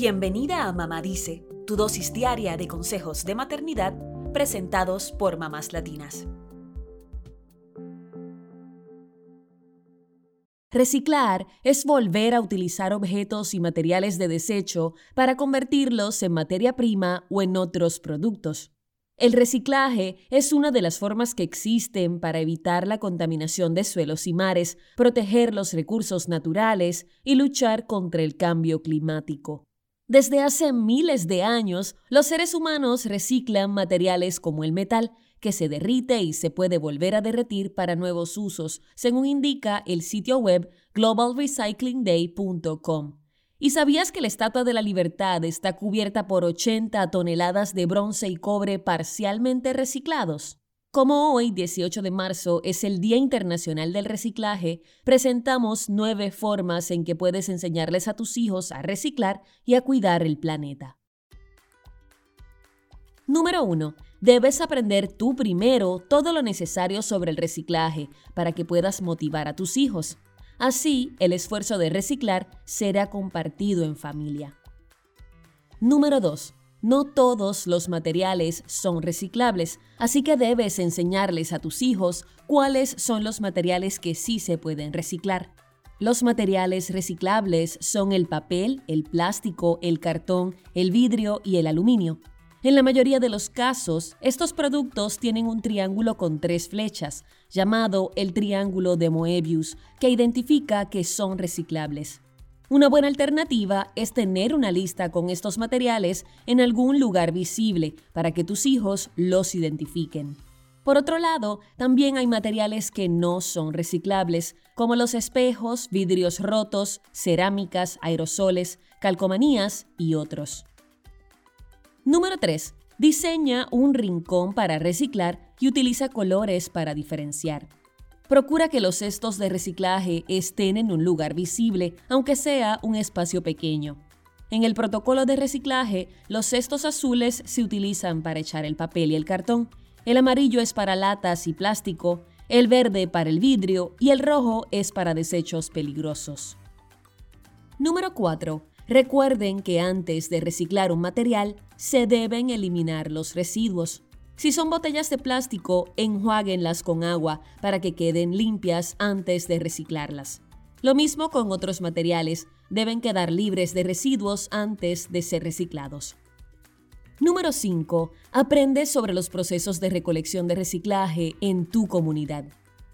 Bienvenida a Mamá Dice, tu dosis diaria de consejos de maternidad presentados por mamás latinas. Reciclar es volver a utilizar objetos y materiales de desecho para convertirlos en materia prima o en otros productos. El reciclaje es una de las formas que existen para evitar la contaminación de suelos y mares, proteger los recursos naturales y luchar contra el cambio climático. Desde hace miles de años, los seres humanos reciclan materiales como el metal, que se derrite y se puede volver a derretir para nuevos usos, según indica el sitio web globalrecyclingday.com. ¿Y sabías que la Estatua de la Libertad está cubierta por 80 toneladas de bronce y cobre parcialmente reciclados? Como hoy, 18 de marzo, es el Día Internacional del Reciclaje, presentamos nueve formas en que puedes enseñarles a tus hijos a reciclar y a cuidar el planeta. Número 1. Debes aprender tú primero todo lo necesario sobre el reciclaje para que puedas motivar a tus hijos. Así, el esfuerzo de reciclar será compartido en familia. Número 2. No todos los materiales son reciclables, así que debes enseñarles a tus hijos cuáles son los materiales que sí se pueden reciclar. Los materiales reciclables son el papel, el plástico, el cartón, el vidrio y el aluminio. En la mayoría de los casos, estos productos tienen un triángulo con tres flechas, llamado el triángulo de Moebius, que identifica que son reciclables. Una buena alternativa es tener una lista con estos materiales en algún lugar visible para que tus hijos los identifiquen. Por otro lado, también hay materiales que no son reciclables, como los espejos, vidrios rotos, cerámicas, aerosoles, calcomanías y otros. Número 3. Diseña un rincón para reciclar y utiliza colores para diferenciar. Procura que los cestos de reciclaje estén en un lugar visible, aunque sea un espacio pequeño. En el protocolo de reciclaje, los cestos azules se utilizan para echar el papel y el cartón, el amarillo es para latas y plástico, el verde para el vidrio y el rojo es para desechos peligrosos. Número 4. Recuerden que antes de reciclar un material, se deben eliminar los residuos. Si son botellas de plástico, enjuáguenlas con agua para que queden limpias antes de reciclarlas. Lo mismo con otros materiales, deben quedar libres de residuos antes de ser reciclados. Número 5. Aprende sobre los procesos de recolección de reciclaje en tu comunidad.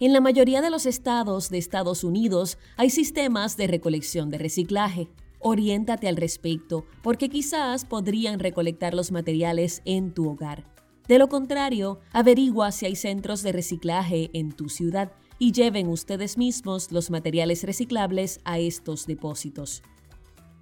En la mayoría de los estados de Estados Unidos hay sistemas de recolección de reciclaje. Oriéntate al respecto, porque quizás podrían recolectar los materiales en tu hogar. De lo contrario, averigua si hay centros de reciclaje en tu ciudad y lleven ustedes mismos los materiales reciclables a estos depósitos.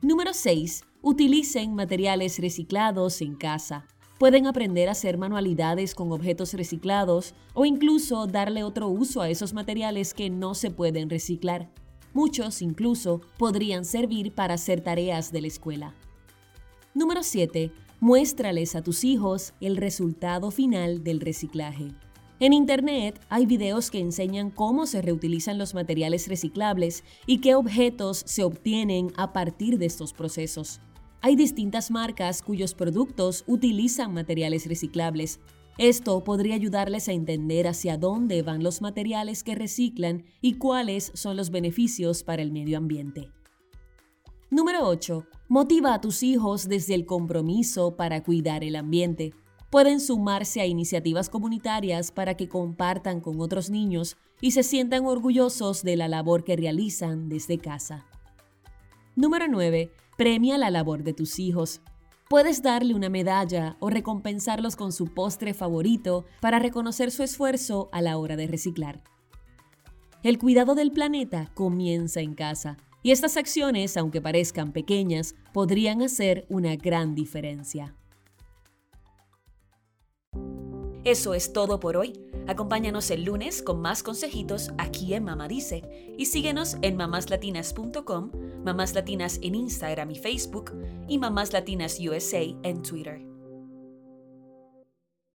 Número 6. Utilicen materiales reciclados en casa. Pueden aprender a hacer manualidades con objetos reciclados o incluso darle otro uso a esos materiales que no se pueden reciclar. Muchos incluso podrían servir para hacer tareas de la escuela. Número 7. Muéstrales a tus hijos el resultado final del reciclaje. En Internet hay videos que enseñan cómo se reutilizan los materiales reciclables y qué objetos se obtienen a partir de estos procesos. Hay distintas marcas cuyos productos utilizan materiales reciclables, esto podría ayudarles a entender hacia dónde van los materiales que reciclan y cuáles son los beneficios para el medio ambiente. Número 8. Motiva a tus hijos desde el compromiso para cuidar el ambiente. Pueden sumarse a iniciativas comunitarias para que compartan con otros niños y se sientan orgullosos de la labor que realizan desde casa. Número 9. Premia la labor de tus hijos. Puedes darle una medalla o recompensarlos con su postre favorito para reconocer su esfuerzo a la hora de reciclar. El cuidado del planeta comienza en casa y estas acciones, aunque parezcan pequeñas, podrían hacer una gran diferencia. Eso es todo por hoy. Acompáñanos el lunes con más consejitos aquí en Mamá Dice y síguenos en mamáslatinas.com, Mamás Latinas en Instagram y Facebook y Mamás Latinas USA en Twitter.